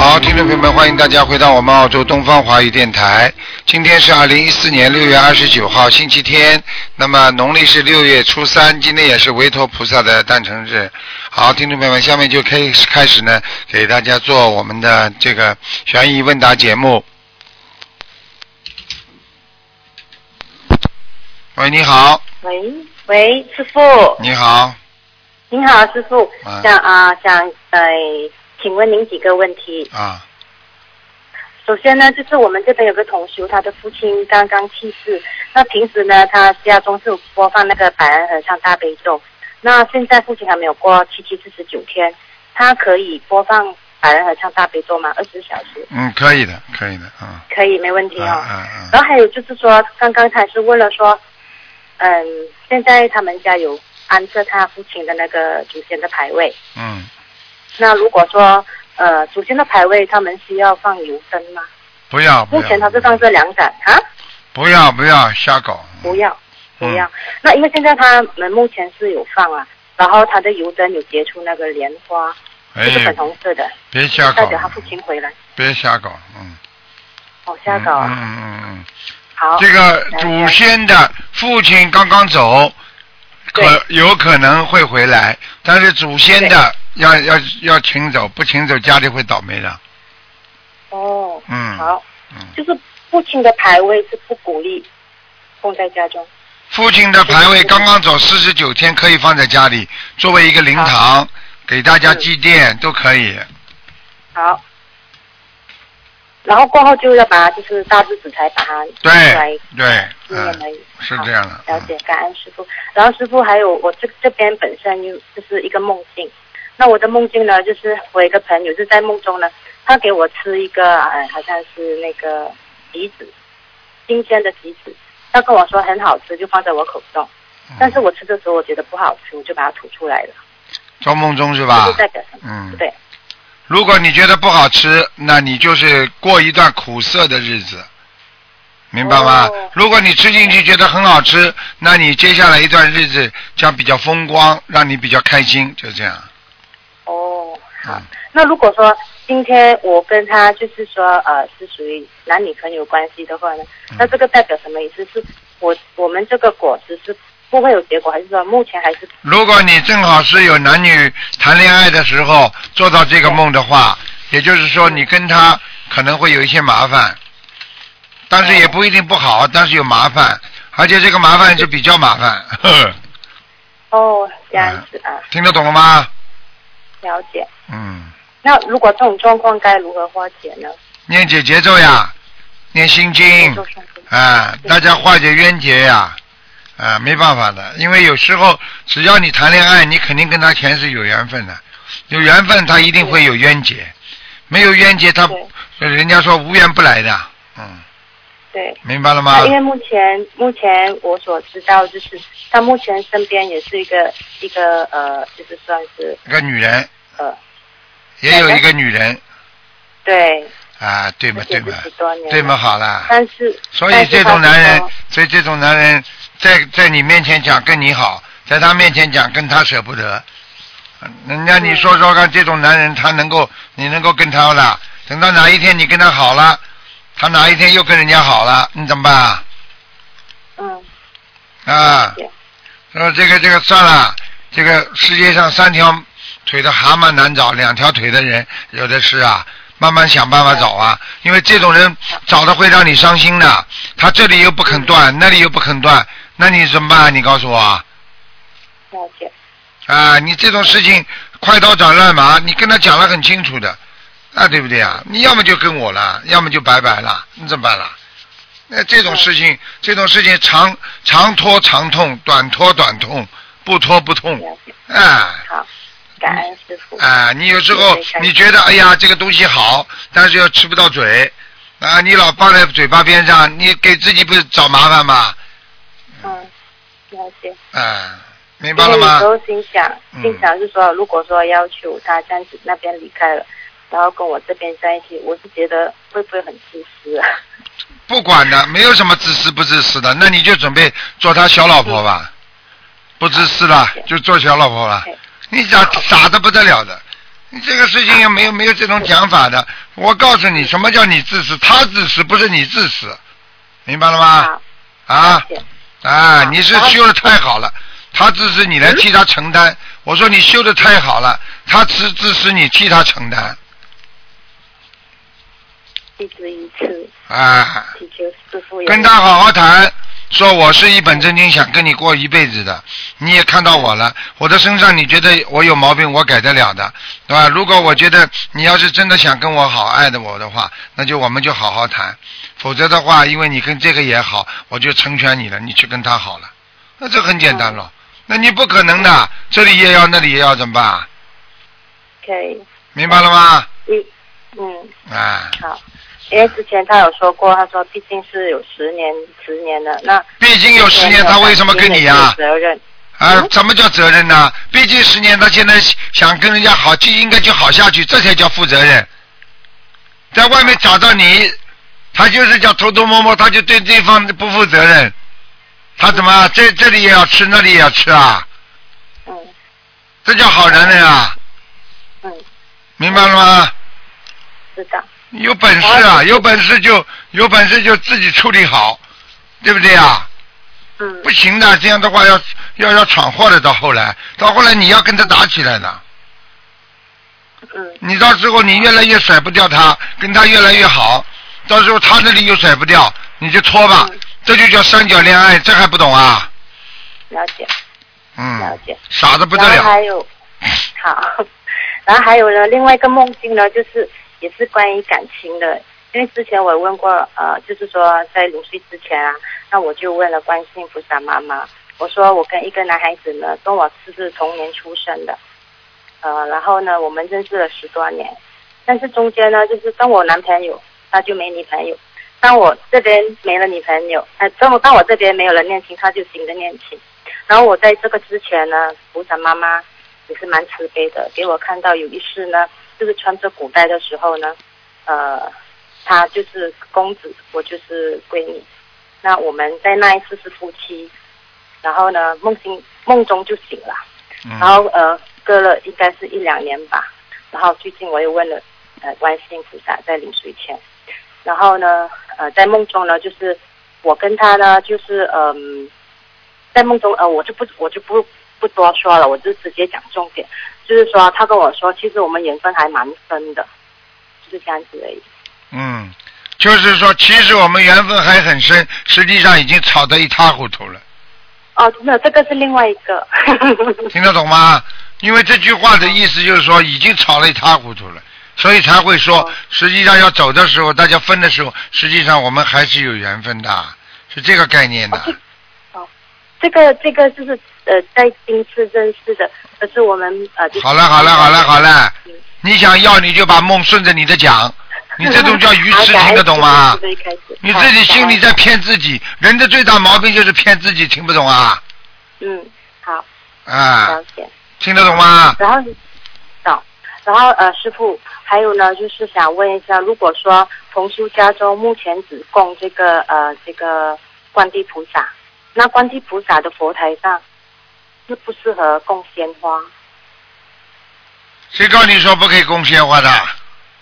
好，听众朋友们，欢迎大家回到我们澳洲东方华语电台。今天是二零一四年六月二十九号，星期天。那么农历是六月初三，今天也是维陀菩萨的诞辰日。好，听众朋友们，下面就可以开始呢，给大家做我们的这个悬疑问答节目。喂，你好，喂喂，师傅，你好，你好，师傅，啊想啊、想呃，请问您几个问题。啊，首先呢，就是我们这边有个同修，他的父亲刚刚去世。那平时呢，他家中是有播放那个百安合唱大悲咒。那现在父亲还没有过七七四十九天，他可以播放百人合唱大悲咒吗？二十四小时嗯，可以的，可以的，嗯，可以，没问题嗯哦。嗯嗯然后还有就是说，刚刚他是问了说，嗯，现在他们家有安设他父亲的那个祖先的牌位。嗯，那如果说呃祖先的牌位，他们需要放油灯吗？不要，不目，前他是放这两盏啊，不要不要瞎搞，不要不嗯要。那因为现在他们目前是有放啊，然后他的油灯有结出那个莲花，哎就是粉红色的，别瞎搞代表，他父亲回来。别瞎搞，嗯。哦，瞎搞啊，嗯嗯嗯嗯，好。这个祖先的父亲刚刚走，可有可能会回来，但是祖先的要要要请走，不请走家里会倒霉的。哦，嗯，好，嗯，就是父亲的牌位是不鼓励供在家中。父亲的牌位刚刚走四十九天，可以放在家里作为一个灵堂，给大家祭奠都可以。好。然后过后就要把就是大日子才把它对对，嗯，是这样的。了解，感恩师傅。然后师傅还有我这这边本身又就是一个梦境，那我的梦境呢，就是我有一个朋友就在梦中呢，他给我吃一个哎好像是那个橘子，新鲜的橘子，他跟我说很好吃，就放在我口中，嗯但是我吃的时候我觉得不好吃，我就把它吐出来了，做梦中是吧就？是代表什么？嗯，对，如果你觉得不好吃，那你就是过一段苦涩的日子，明白吗？哦如果你吃进去觉得很好吃，那你接下来一段日子将比较风光，让你比较开心，就这样。哦，好。嗯那如果说今天我跟他就是说呃是属于男女朋友关系的话呢，嗯那这个代表什么意思？是我我们这个果子是不会有结果，还是说目前还是如果你正好是有男女谈恋爱的时候做到这个梦的话，也就是说你跟他可能会有一些麻烦，但是也不一定不好，但是有麻烦，而且这个麻烦是比较麻烦，呵呵哦这样子啊？听得懂了吗？了解。嗯。那如果这种状况该如何化解呢？念解节奏呀，念心经啊，大家化解冤结呀，啊，没办法的，因为有时候只要你谈恋爱，你肯定跟他前世有缘分的，有缘分他一定会有冤结，没有冤结他人家说无缘不来的，嗯，对。明白了吗？因为目前目前我所知道就是他目前身边也是一个一个呃，就是算是一个女人。呃也有一个女人。对，啊，对嘛对嘛。对嘛好了，但是所以这种男人，所以这种男人在在你面前讲跟你好，在他面前讲跟他舍不得。人家你说说看，这种男人他能够你能够跟他了，等到哪一天你跟他好了，他哪一天又跟人家好了，你怎么办啊？嗯啊，对说这个这个算了，这个世界上三条腿的蛤蟆难找，两条腿的人有的是啊。慢慢想办法找啊，因为这种人找的会让你伤心的。他这里又不肯断，那里又不肯断，那你怎么办啊？你告诉我啊！了解啊，你这种事情快刀斩乱麻，你跟他讲了很清楚的，啊，对不对啊？你要么就跟我了，要么就拜拜了，你怎么办了？那这种事情，这种事情长长拖长痛，短拖短痛，不拖不痛，哎啊好，感恩师傅啊！你有时候你觉得哎呀这个东西好，但是又吃不到嘴，啊，你老放在嘴巴边上，你给自己不是找麻烦吗？嗯了解啊，明白了吗有时？候心想，嗯心想是说，如果说要求他这样子那边离开了，然后跟我这边在一起，我是觉得会不会很自私啊？不管的，没有什么自私不自私的，那你就准备做他小老婆吧，不自私了就做小老婆了。你傻傻的不得了的，你这个事情也没有没有这种讲法的。我告诉你，什么叫你自私？他自私，不是你自私，明白了吗？啊啊，你是修的太好了，他自私你来替他承担。我说你修的太好了，他自自私你替他承担啊。祈求师傅跟他好好谈，说我是一本正经想跟你过一辈子的，你也看到我了，我的身上你觉得我有毛病，我改得了的，对吧？如果我觉得你要是真的想跟我好，爱的我的话，那就我们就好好谈，否则的话，因为你跟这个也好，我就成全你了，你去跟他好了，那这很简单了。那你不可能的，这里也要，那里也要，怎么办？可以，明白了吗？嗯嗯。啊，好，因为之前他有说过，他说毕竟是有十年十年的，那毕竟有十年，他为什么跟你呀、责任，啊，嗯什么叫责任呢？毕竟十年，他现在想跟人家好，就应该就好下去，这才叫负责任。在外面找到你，他就是叫偷偷摸摸，他就对对方不负责任。他怎么这这里也要吃，那里也要吃啊？嗯这叫好人了呀，嗯，明白了吗？知道，有本事啊，有本事就有本事就自己处理好，对不对啊？嗯不行的，这样的话要要要闯祸的。到后来，到后来你要跟他打起来的。嗯你到时候你越来越甩不掉他，跟他越来越好，到时候他那里又甩不掉，你就拖吧，嗯这就叫三角恋爱，这还不懂啊？了解嗯了嗯，解。傻的不得了。然后还有，好，然后还有呢，另外一个梦境呢，就是也是关于感情的。因为之前我问过，呃，就是说在临睡之前啊，那我就问了观世音菩萨妈妈，我说我跟一个男孩子呢，跟我是是同年出生的，呃，然后呢，我们认识了十多年，但是中间呢，就是跟我男朋友他就没女朋友，当我这边没了女朋友，呃，当我当我这边没有了恋情，他就新的恋情。然后我在这个之前呢，菩萨妈妈也是蛮慈悲的，给我看到有一世呢，就是穿着古代的时候呢，呃，他就是公子，我就是闺女。那我们在那一次是夫妻，然后呢，梦醒梦中就醒了，然嗯，后呃，隔了应该是一两年吧。然后最近我又问了呃观世音菩萨在临睡前，然后呢呃在梦中呢，就是我跟他呢就是嗯、在梦中呃我就不我就不不多说了，我就直接讲重点，就是说他跟我说，其实我们缘分还蛮深的，就是这样子而已。嗯，就是说，其实我们缘分还很深，实际上已经吵得一塌糊涂了，哦，没有，这个是另外一个。听得懂吗？因为这句话的意思就是说，已经吵了一塌糊涂了，所以才会说哦，实际上要走的时候，大家分的时候，实际上我们还是有缘分的，是这个概念的。哦这个这个就是呃在今次认识的，可是我们呃就是好了好了好了好了嗯，你想要你就把梦顺着你的讲，你这种叫愚痴，听得懂吗？你自己心里在骗自己，人的最大毛病就是骗自己，听不懂啊？嗯，好，啊了，解。听得懂吗？然后，懂。然后呃，师傅，还有呢，就是想问一下，如果说同修家中目前只供这个呃这个观地菩萨，那观地菩萨的佛台上适不适合供鲜花？谁告诉你说不可以供鲜花的？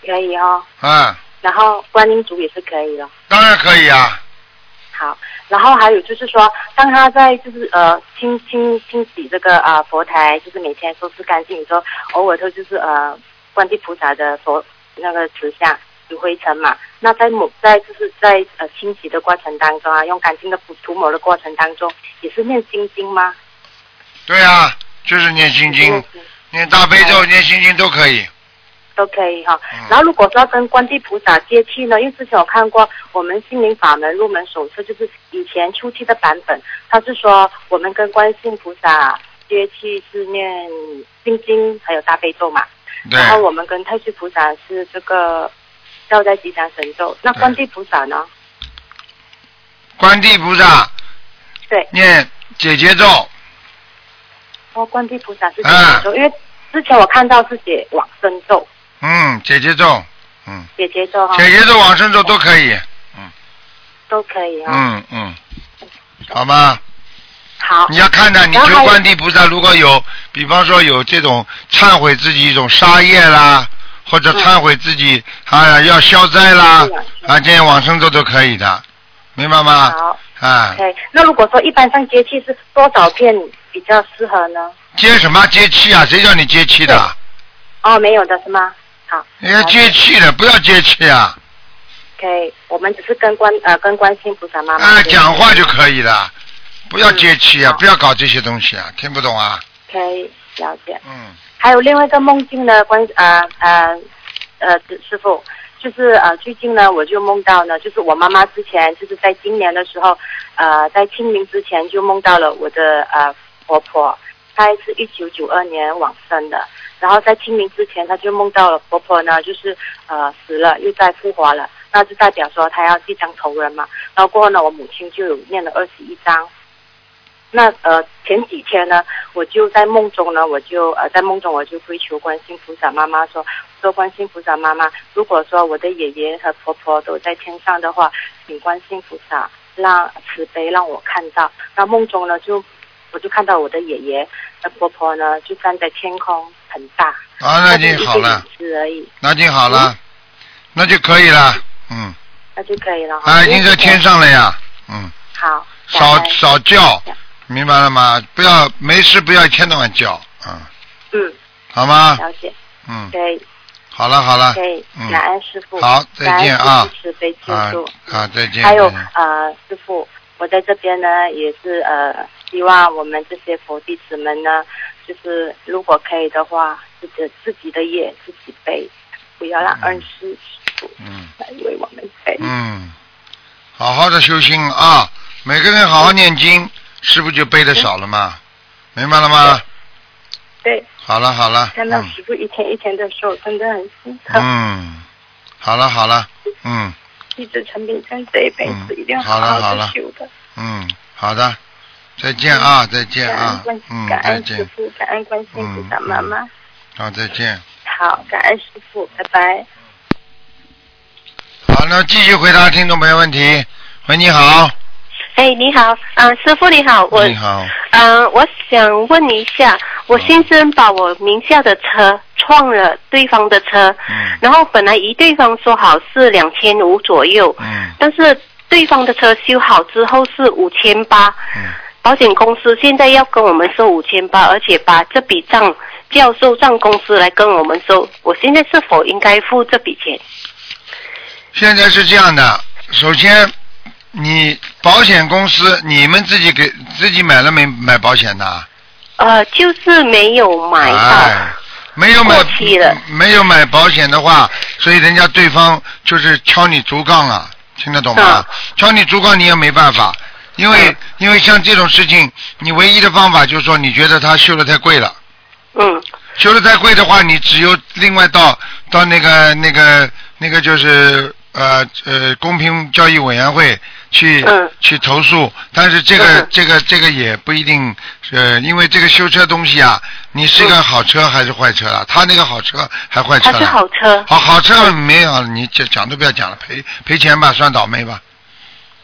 可以哦。嗯，然后观音竹也是可以的。当然可以啊。好，然后还有就是说，当他在就是呃清清清洗这个呃佛台，就是每天收拾干净，你说偶尔他就是呃观地菩萨的佛那个瓷像有灰尘嘛，那在抹在就是在呃清洗的过程当中啊，用干净的涂涂抹的过程当中，也是念心经吗？对啊，就是念心经念、大悲咒、念心经都可以。都可以哈。嗯。然后如果说要跟观地菩萨接气呢，因为之前我看过我们心灵法门入门手册，就是以前初期的版本，他是说我们跟观世音菩萨接气是念心经还有大悲咒嘛，对，然后我们跟太虚菩萨是这个消灾吉祥神咒，那观地菩萨呢？观地菩萨对，念解结咒，哦，观地菩萨是姐啊姐咒，因为之前我看到是写往生咒、嗯，姐姐咒，嗯，姐姐咒哈，姐姐咒、往生咒都可以，嗯。都可以啊。嗯嗯，好吗？好。你，要看的，你求然后还有观地菩萨，如果有，比方说有这种忏悔自己一种杀业啦，或者嗯。忏悔自己啊要消灾啦啊，啊这些往生咒都可以的，明白吗？好。啊，，OK。那如果说一般上接气是多少片比较适合呢？接什么接气啊？谁叫你接气的？哦，没有的是吗？好你要接气的，不要接气啊！，OK。我们只是跟关呃跟关心菩萨妈妈啊，讲话就可以了，不要接气啊，嗯不要搞这些东西啊，听不懂啊？可以了解。嗯，还有另外一个梦境呢，关呃呃呃师傅，就是呃最近呢我就梦到呢，就是我妈妈之前就是在今年的时候，呃在清明之前就梦到了我的呃婆婆，她是一九九二年往生的，然后在清明之前她就梦到了婆婆呢就是呃死了又再复活了，那就代表说她要即将投人嘛，然后过后呢我母亲就有念了二十一章。那呃前几天呢，我就在梦中呢，我就呃在梦中我就跪求观世菩萨妈妈说，说观世菩萨妈妈，如果说我的爷爷和婆婆都在天上的话，请观世菩萨让慈悲让我看到。那梦中呢，就我就看到我的爷爷和婆婆呢，就站在天空很大，啊，那已经好了，是而已，那已经好了，那就可以了，嗯，那就可以了。哈。啊，已经在天上了呀，嗯，好，少少叫，明白了吗？不要没事不要一天到晚叫，嗯，嗯，好吗？了解，嗯，可以。好了好了，可以。嗯，感恩师傅，好再见啊。感恩师父慈悲救啊再见。还有呃，师傅，我在这边呢，也是呃，希望我们这些佛弟子们呢，就是如果可以的话，自己自己的业自己背，不要让恩师师傅嗯来为我们背。嗯，好好的修心啊，每个人好好念经，是不是就背的少了嘛？明白了吗？对，好了好了，看到嗯师傅一天一天的瘦，真的很心疼。嗯，好了好了，嗯一直陈炳生这一辈子嗯一定要好了好的修的。嗯，好的，再见啊，再见感恩啊，嗯，感再见，恩师傅，感恩观世音菩萨妈妈。好，再见。好，感恩师傅，拜拜。好，那继续回答听众朋友问题。喂，你好，哎，你好，啊、师傅你好，我你好，嗯、我想问一下，我先生把我名下的车撞了对方的车，嗯然后本来一对方说好是两千五左右，嗯但是对方的车修好之后是五千八，嗯，保险公司现在要跟我们收五千八，而且把这笔账叫收账公司来跟我们收，我现在是否应该付这笔钱？现在是这样的，首先，你保险公司你们自己给自己买了没买保险的？呃，就是没有买到。哎，没有买没有买保险的话，所以人家对方就是敲你竹杠啊，听得懂吗？敲你竹杠你也没办法，因为、嗯因为像这种事情，你唯一的方法就是说你觉得他修的太贵了。嗯修的太贵的话，你只有另外到到那个那个那个就是呃呃公平交易委员会去、嗯去投诉，但是这个、嗯这个这个也不一定呃，因为这个修车东西啊，你是个好车还是坏车啊？他那个好车还坏车它是？好车。好好车没有，你讲讲都不要讲了，赔赔钱吧，算倒霉吧。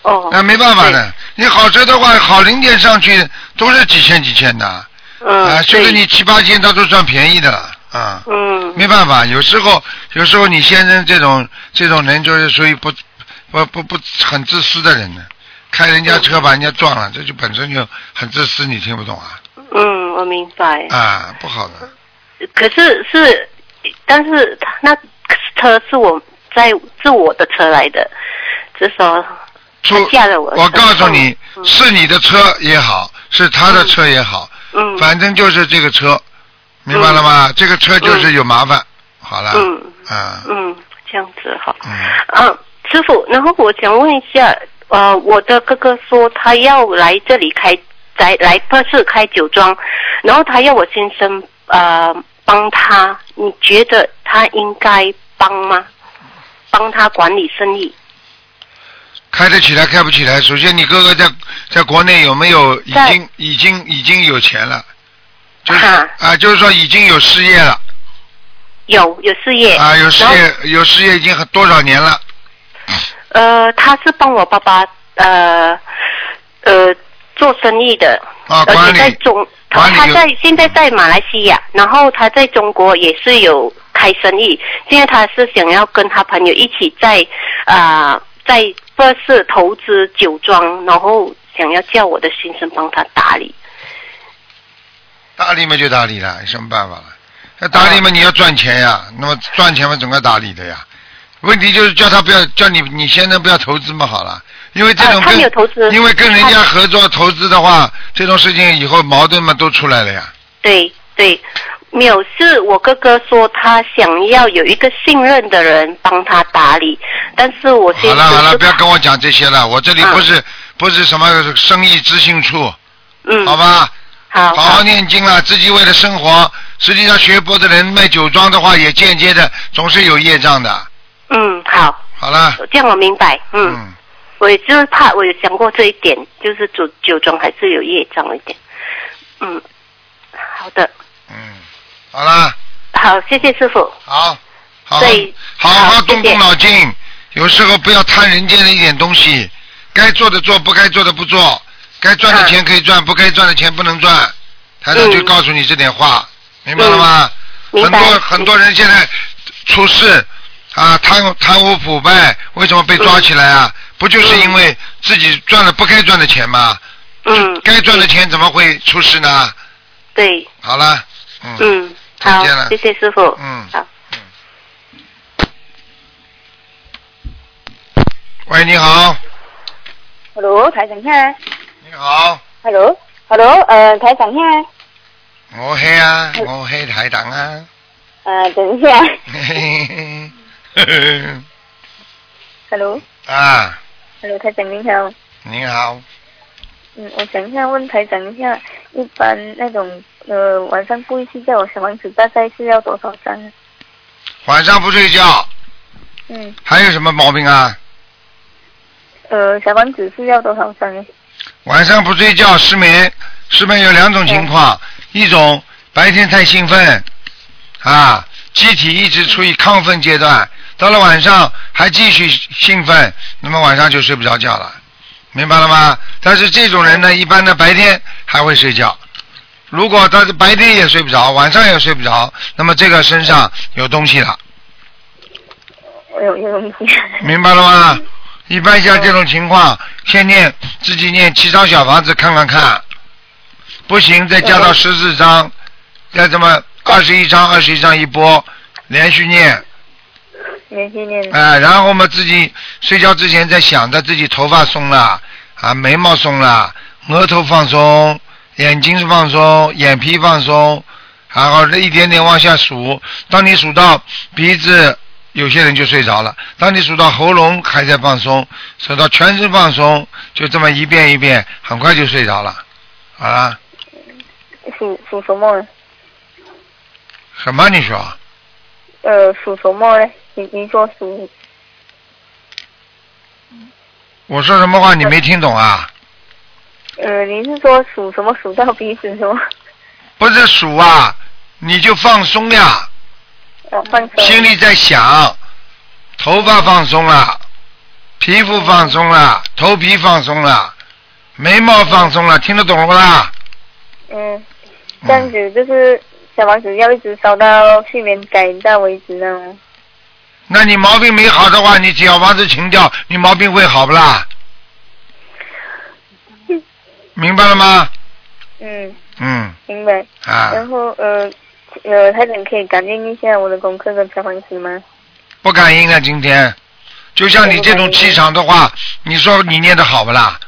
哦。那、没办法的，你好车的话，好零件上去都是几千几千的。嗯。啊，修对的你七八千，他都算便宜的了啊。嗯。没办法，有时候有时候你先生这种这种人就是属于不不不不很自私的人呢，开人家车把人家撞了，这就本身就很自私，你听不懂啊？嗯，我明白。啊，不好的。可是是，但是他那车是我在是我的车来的，至少出我。我告诉你，嗯是你的车也好，是他的车也好，嗯反正就是这个车，明白了吗？这个车就是有麻烦。好了。嗯啊。嗯，这样子好。嗯。啊，师傅，然后我想问一下，呃，我的哥哥说他要来这里开，来来不是开酒庄，然后他要我先生呃帮他，你觉得他应该帮吗？帮他管理生意？开得起来，开不起来。首先，你哥哥在在国内有没有已经已经已经有钱了？就是哈。啊，就是说已经有事业了。有有事业。啊，有事业有事业已经很多少年了，呃，他是帮我爸爸呃呃做生意的，而且在中他在现在在马来西亚，然后他在中国也是有开生意，现在他是想要跟他朋友一起在啊、在不是投资酒庄，然后想要叫我的先生帮他打理。打理嘛就打理了，有什么办法了？那打理嘛你要赚钱呀，那么赚钱嘛总该打理的呀。问题就是叫他不要叫你你先生不要投资嘛好了，因为这种没有投资因为跟人家合作投资的话，这种事情以后矛盾嘛都出来了呀。对对，没有是我哥哥说他想要有一个信任的人帮他打理，但是我好了好了，不要跟我讲这些了，我这里嗯不是、不是什么生意知性处，嗯。好吧？好。好好念经了，自己为了生活。实际上学佛的人卖酒庄的话，也间接的总是有业障的。嗯好，好了，这样我明白，嗯，嗯，我也就是怕我有想过这一点，就是酒酒庄还是有业障一点，嗯，好的，嗯，好啦，好，谢谢师傅，好，好，好好好动动脑筋，有时候不要贪人间的一点东西，该做的做，不该做的不做，该赚的啊钱可以赚，不该赚的钱不能赚。台长就嗯告诉你这点话，明白了吗？很多很多人现在出事啊，贪贪污腐败，为什么被抓起来啊？不就是因为自己赚了不该赚的钱吗？嗯，该赚的钱怎么会出事呢？对，好了，嗯，嗯，好再见了，谢谢师傅，嗯。好，喂，你好，Hello，台长哈。你好，Hello，Hello，呃，台长哈。我係啊，我係台長啊，呃，等一下。嘿嘿嘿 Hello，Hello，啊，台长您好。你好，嗯，我想一下问台长一下，一般那种呃晚上不会睡觉，小王子大概是要多少张？晚上不睡觉，嗯，还有什么毛病啊？呃，小王子是要多少张？晚上不睡觉，失眠，失眠有两种情况，一种白天太兴奋，啊，机体一直处于亢奋阶段，到了晚上还继续兴奋，那么晚上就睡不着觉了，明白了吗？但是这种人呢，一般的白天还会睡觉，如果他是白天也睡不着，晚上也睡不着，那么这个身上有东西了，我有有东西。明白了吗？一般像这种情况，先念自己念七张小房子看看看，不行再加到十四张，再这么二十一张二十一张一波，连续念，连续念。哎、然后嘛自己睡觉之前在想着自己头发松了，啊眉毛松了，额头放松，眼睛放松，眼皮放松，然后一点点往下数，当你数到鼻子。有些人就睡着了。当你数到喉咙还在放松，数到全身放松，就这么一遍一遍，很快就睡着了。好了，属属什么呢？什么你说？呃，属什么呢？你你说属我说什么话你没听懂啊？呃，你是说属什么？属到鼻子什么？不是数啊，你就放松呀，哦，放松。心里在想，头发放松了，皮肤放松了，头皮放松了，眉毛放松了，听得懂了不啦？嗯，这样子就是小王子要一直烧到睡眠改到为止呢。那你毛病没好的话，你只要王子情掉，你毛病会好不啦？明白了吗？嗯，嗯明白。啊，然后呃呃，台长可以感应一下我的功课跟小房子吗？不感应啊，今天，就像你这种气场的话，你说你念的好不啦？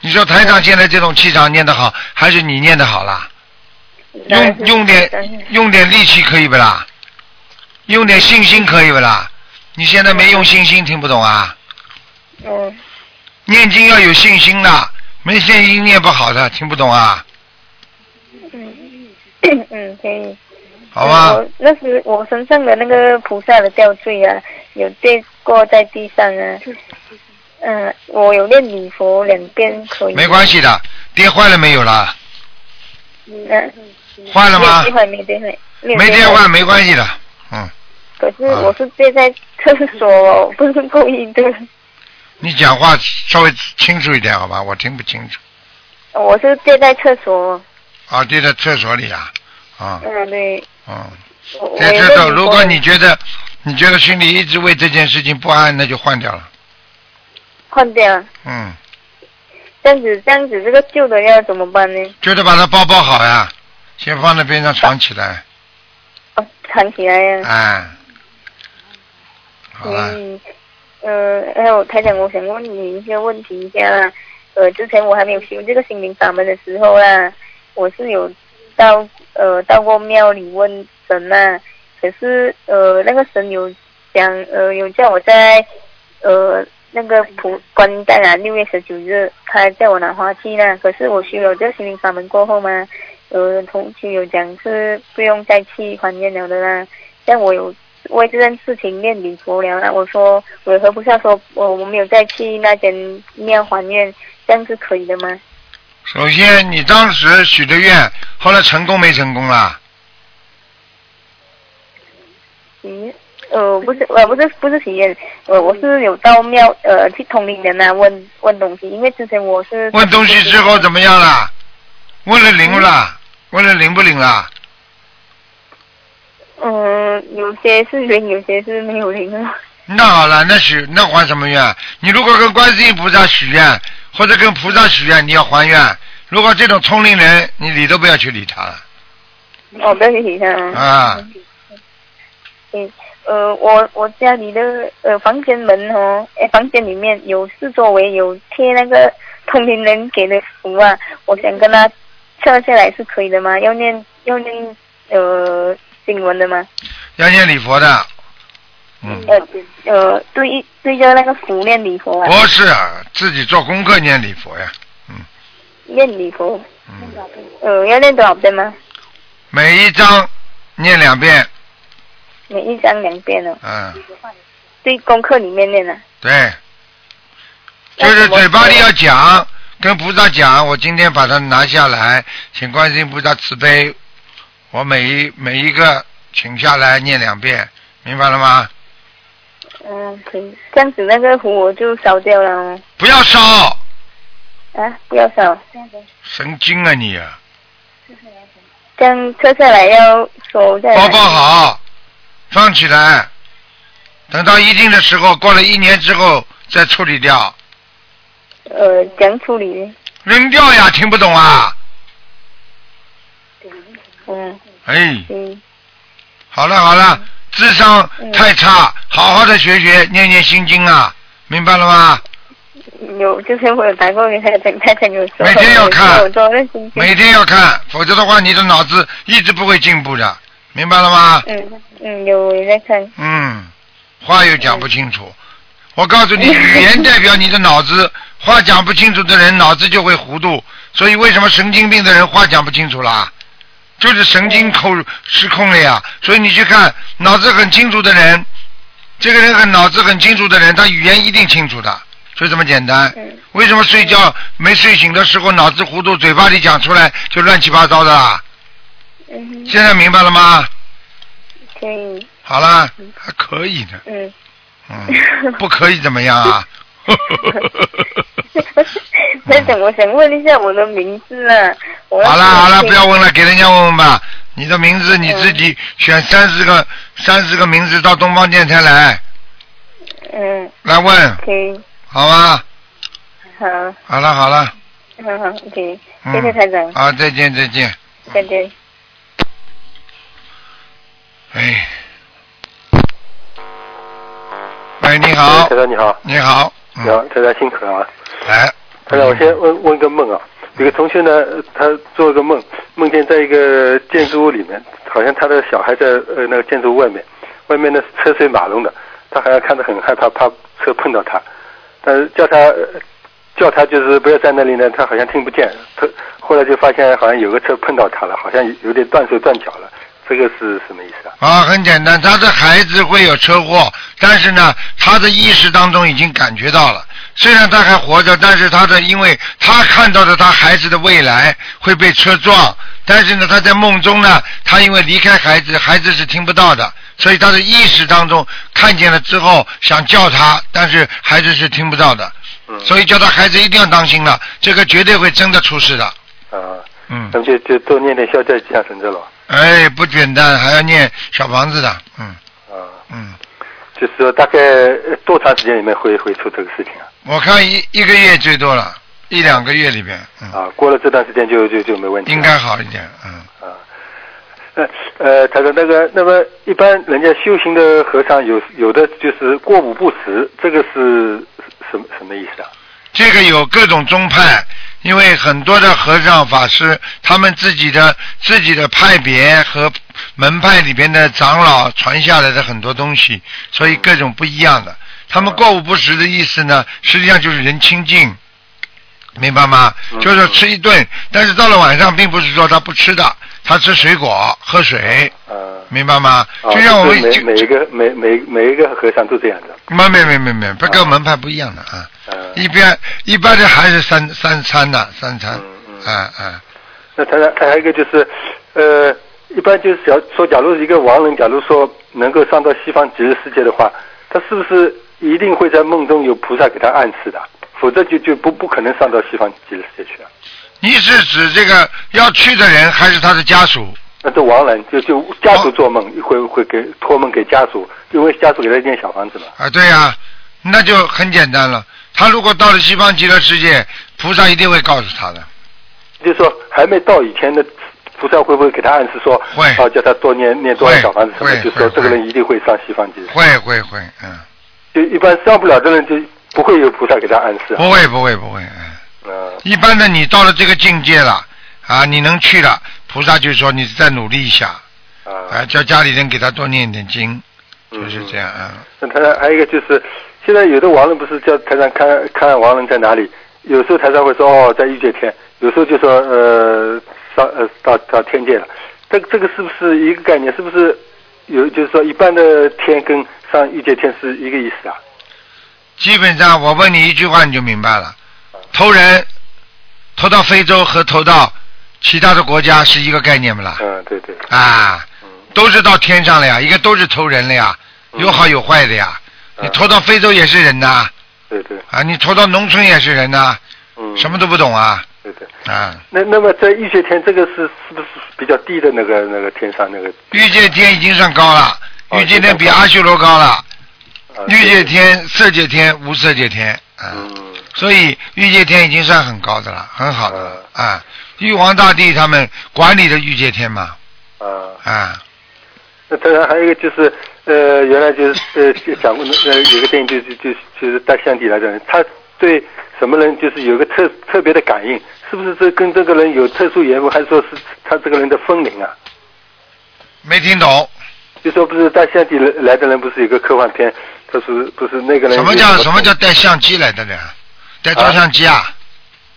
你说台长现在这种气场念得好，还是你念的好啦？用用点用点力气可以不啦？用点信心可以不啦？你现在没用信心，听不懂啊？嗯念经要有信心的，没信心念不好的，听不懂啊？嗯嗯，可以。好吧我？那时我身上的那个菩萨的吊坠啊，有跌过在地上啊。嗯，我有念礼佛两遍可以。没关系的，跌坏了没有啦？嗯坏了吗没跌坏？没跌坏，没跌坏没关系的，嗯，可是啊我是憋在厕所，不是故意的。你讲话稍微清楚一点好吧？我听不清楚。我是憋在厕所。啊，憋在厕所里啊，啊，嗯，对。嗯，我我在厕所，如果你觉得你觉得心里一直为这件事情不安，那就换掉了。换掉，嗯，这样子这样子，这个旧的要怎么办呢？就得把它包包好呀，先放在边上藏起来，哦，藏起来呀。哎，嗯，呃，还有台长，我想问你一些问题一下啦。呃，之前我还没有修这个心灵法门的时候啦，我是有到呃到过庙里问神啦，可是呃那个神有讲呃有叫我在呃那个普观音诞啊六月十九日，他叫我拿花器啦。可是我修了这个心灵法门过后嘛，呃同修有讲是不用再去还愿了的啦。像我有为这件事情念礼佛了啦，我说我和菩萨说我我没有再去那间庙还愿，这样是可以的吗？首先你当时许的愿，后来成功没成功啦？嗯，呃，不是，呃，不是，不是许愿，呃，我是有到庙，呃，去通灵人那问问东西，因为之前我是问东西之后怎么样啦？问了灵不啦？问了灵不灵啦？嗯，有些是灵，有些是没有灵的。那好了，那许那还什么愿？你如果跟观世音菩萨许愿，或者跟菩萨许愿，你要还愿。如果这种通灵人，你理都不要去理他了哦，不要去理他啊。啊！嗯，呃，我我家里的呃房间门哦，哎，房间里面有四周围有贴那个通灵人给的符啊，我想跟他撤下来是可以的吗？要念要念呃经文的吗？要念礼佛的，嗯，呃呃，对对着那个符念礼佛啊，不是自己做功课念礼佛呀，嗯。念礼佛，嗯，呃，要念多少遍吗？每一章念两遍，每一章两遍哦，嗯，对功课里面念啊。对，就是嘴巴里要讲，跟菩萨讲，我今天把它拿下来，请观世音菩萨慈悲，我每一每一个请下来念两遍，明白了吗？嗯，可以，这样子那个符我就烧掉了哦。不要烧，啊，不要烧，神经啊你啊！这样撤下来要收在包包好，放起来，等到一定的时候，过了一年之后再处理掉，呃，怎样处理？扔掉呀，听不懂啊？嗯哎，嗯好了好了，智商嗯太差，好好的学学，念念心经啊，明白了吗？有，之前我有打过给他讲，他讲有时候每天要看。每天要看，否则的话，你的脑子一直不会进步的，明白了吗？嗯嗯，有我也在看。嗯，话又讲不清楚。我告诉你，语言代表你的脑子，话讲不清楚的人脑子就会糊涂。所以为什么神经病的人话讲不清楚啦？就是神经口失控了呀。所以你去看脑子很清楚的人，这个人很脑子很清楚的人，他语言一定清楚的，就这么简单。嗯为什么睡觉没睡醒的时候脑子糊涂，嘴巴里讲出来就乱七八糟的现在明白了吗？可以。好了，还可以呢。嗯。嗯，不可以怎么样啊？那怎么想问一下我的名字啊。我好了好了，不要问了。给人家问问吧。你的名字你自己选三十个，三十个名字到东方电台来。嗯，来问，可以，好吧？好，好了好了，好好，OK，嗯。谢谢台长，好，再见再见。再见。哎，喂，你好。台，长你好，你好，你好嗯，，台长辛苦了啊。来，台长，我先问问个梦啊，有个同学呢，他做了个梦，梦见在一个建筑物里面，好像他的小孩在呃那个建筑物外面，外面呢车水马龙的，他好像看得很害怕，怕车碰到他，但是叫他叫他就是不要在那里呢，他好像听不见，他后来就发现好像有个车碰到他了，好像有点断手断脚了，这个是什么意思啊？啊，很简单，他的孩子会有车祸，但是呢，他的意识当中已经感觉到了。虽然他还活着，但是他的因为他看到的他孩子的未来会被车撞，但是呢，他在梦中呢，他因为离开孩子，孩子是听不到的，所以他的意识当中看见了之后想叫他，但是孩子是听不到的，嗯所以叫他孩子一定要当心了，这个绝对会真的出事的。啊，嗯那，就就多念点消灾吉祥神咒了。哎，不简单，还要念小房子的，嗯啊，嗯，就是说大概呃多长时间里面会会出这个事情啊？我看一一个月最多了，一两个月里边，嗯，啊，过了这段时间就就就没问题了。应该好一点，嗯。啊。呃呃，他说那个，那么一般人家修行的和尚有有的就是过午不食，这个是什么什么意思啊？这个有各种宗派，因为很多的和尚法师，他们自己的自己的派别和门派里边的长老传下来的很多东西，所以各种不一样的。他们过午不食的意思呢，实际上就是人清净，明白吗？嗯就是吃一顿，但是到了晚上，并不是说他不吃的，他吃水果、喝水，啊，明白吗？啊就像我们每每一个每每每一个和尚都这样的。没没没没没，不跟门派不一样的啊。啊，一边一般的还是三三餐的三餐，嗯嗯啊啊，那他他还有一个就是，呃，一般就是假说，假如一个亡人，假如说能够上到西方极乐世界的话，他是不是一定会在梦中有菩萨给他暗示的？否则就就不不可能上到西方极乐世界去了。你是指这个要去的人还是他的家属？那这亡人就就家属做梦会会给托梦给家属，因为家属给他建小房子嘛。啊，对呀、那就很简单了。他如果到了西方极乐世界，菩萨一定会告诉他的。就是说还没到以前的菩萨会不会给他暗示说，会啊，叫他多念念多少小房子什么，就说这个人一定会上西方极乐。会会会，嗯，就一般上不了的人就不会有菩萨给他暗示啊。不会不会不会，嗯。嗯一般的，你到了这个境界了，啊，你能去了，菩萨就说你再努力一下，啊啊，叫家里人给他多念点经，嗯就是这样啊。那他还有一个就是，现在有的亡人不是叫台上看看亡人在哪里？有时候台上会说哦在御界天，有时候就说呃上呃到到天界了。这个这个是不是一个概念？是不是有就是说一般的天跟上御界天是一个意思啊？基本上我问你一句话你就明白了，投人投到非洲和投到其他的国家是一个概念不啦？嗯，对对，啊，嗯都是到天上了呀，一个都是投人了呀，嗯。有好有坏的呀。你嗯投到非洲也是人呐，对对，啊，你投到农村也是人呐，嗯，什么都不懂啊，对对。啊，那那么在御界天这个是是不是比较低的那个那个天上那个？玉界天已经算高了，哦欲界天比阿修罗高了，啊欲界天、色界天、无色界天，啊，嗯。所以欲界天已经算很高的了，很好的啊。玉皇大帝他们管理的欲界天嘛，啊。啊，那当然还有一个就是，呃，原来就是呃就讲过，呃，有个电影就就就就是带相底来的人，他对什么人就是有个特特别的感应，是不是这跟这个人有特殊缘分，还是说是他这个人的风灵啊？没听懂就说不是带相底来来的人，不是有个科幻片，他是不是那个人？什么叫什么叫？带相机来的人？带照相机啊？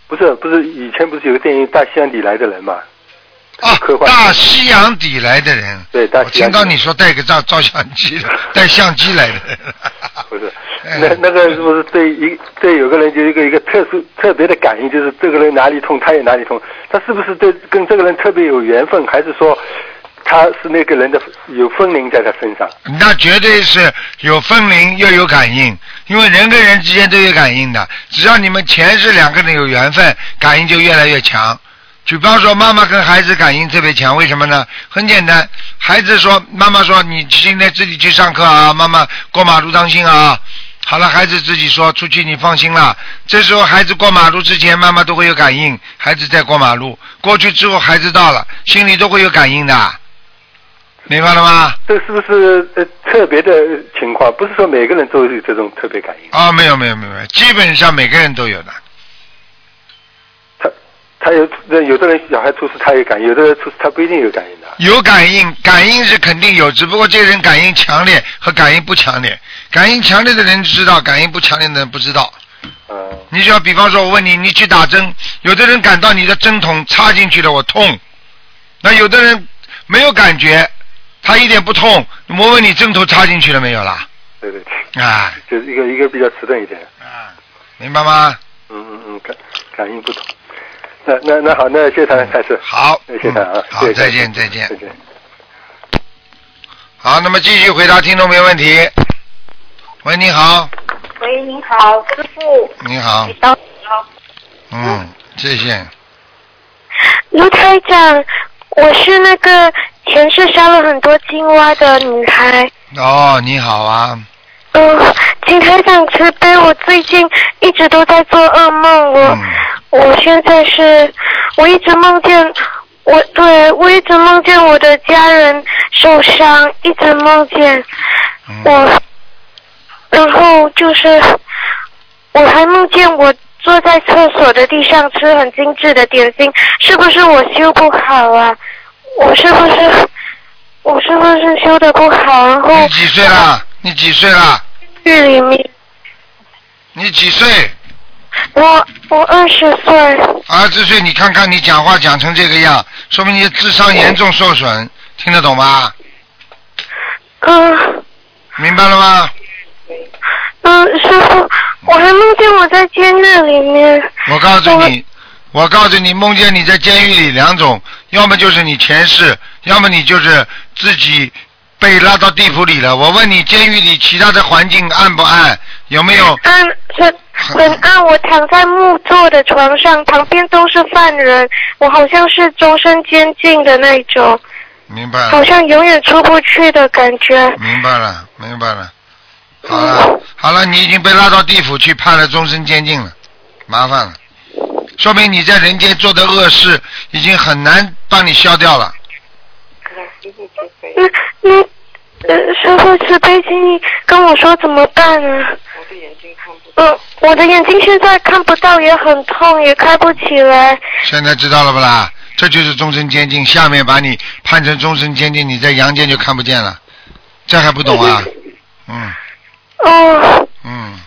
不是不是，以前不是有个电影《大西洋底来的人》嘛？啊科，幻大西洋底来的人。对大我西洋底听到你说带个照照相机的，带相机来的人。不是，哎那那个是不是对一对有个人就一个一个特殊特别的感应，就是这个人哪里痛他也哪里痛，他是不是对跟这个人特别有缘分，还是说他是那个人的有分灵在他身上？那绝对是有分灵又有感应，因为人跟人之间都有感应的。只要你们前世两个人有缘分，感应就越来越强。举方说，妈妈跟孩子感应特别强，为什么呢？很简单，孩子说，妈妈说你今天自己去上课啊，妈妈过马路当心啊。好了，孩子自己说出去你放心了。这时候孩子过马路之前，妈妈都会有感应，孩子在过马路，过去之后孩子到了，心里都会有感应的，明白了吗？这是不是呃特别的情况？不是说每个人都有这种特别感应。啊、没有没有没有，没有，基本上每个人都有的。他他有有的人小孩出事他有感应，有的人出事他不一定有感应的。有感应，感应是肯定有，只不过这个人感应强烈和感应不强烈。感应强烈的人知道，感应不强烈的人不知道。嗯你就要比方说，我问你，你去打针，有的人感到你的针筒插进去了，我痛；那有的人没有感觉，他一点不痛。我问你，针头插进去了没有啦？对对对，啊就是一个一个比较迟钝一点。啊，明白吗？嗯嗯嗯，感感应不同。那那那好，那谢谢台开始。好，谢谢台啊嗯，好再见，再见再。见。好，那么继续回答听众没问题。喂，你好，喂，你好，师傅。你好你，等好。嗯，谢谢。卢台长，我是那个前世杀了很多青蛙的女孩。哦，你好啊，嗯，请台长慈悲，我最近一直都在做噩梦，我、嗯。我现在是，我一直梦见我，对我一直梦见我的家人受伤，一直梦见。嗯，我，然后就是我还梦见我坐在厕所的地上吃很精致的点心，是不是我修不好啊？我是不是我是不是修的不好？然后你几岁了？你几岁了？日里面，你几岁？我我二十岁，二十岁，你看看你讲话讲成这个样，说明你的智商严重受损，听得懂吗？嗯明白了吗？嗯，师傅，我还梦见我在监狱里面。我告诉你，我告诉你，梦见你在监狱里两种，要么就是你前世，要么你就是自己被拉到地府里了。我问你，监狱里其他的环境暗不暗？有没有？暗很很暗，我躺在木做的床上，旁边都是犯人，我好像是终身监禁的那种，明白了好。像永远出不去的感觉。明白了，明白了。好了，好了，你已经被拉到地府去判了终身监禁了，麻烦了，说明你在人间做的恶事已经很难帮你消掉了。嗯嗯，呃，师傅慈悲，请你跟我说怎么办啊？我的眼睛看不。嗯，我的眼睛现在看不到，也很痛，也开不起来。现在知道了不啦？这就是终身监禁，下面把你判成终身监禁，你在阳间就看不见了，这还不懂啊？嗯哦，嗯，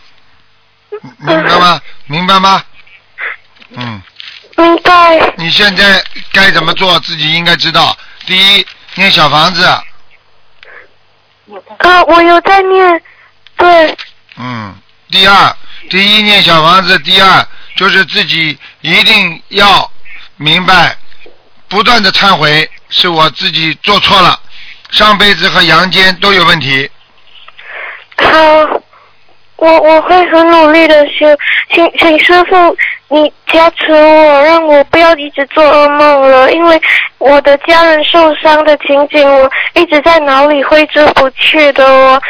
明白吗？明白吗？嗯，明白。你现在该怎么做，自己应该知道。第一，念小房子，呃，我有在念，对，嗯。第二，第一念小房子，第二就是自己一定要明白，不断的忏悔，是我自己做错了，上辈子和阳间都有问题。好，我我会很努力的修，请请师傅你加持我，让我不要一直做噩梦了，因为我的家人受伤的情景，我一直在脑里挥之不去的，我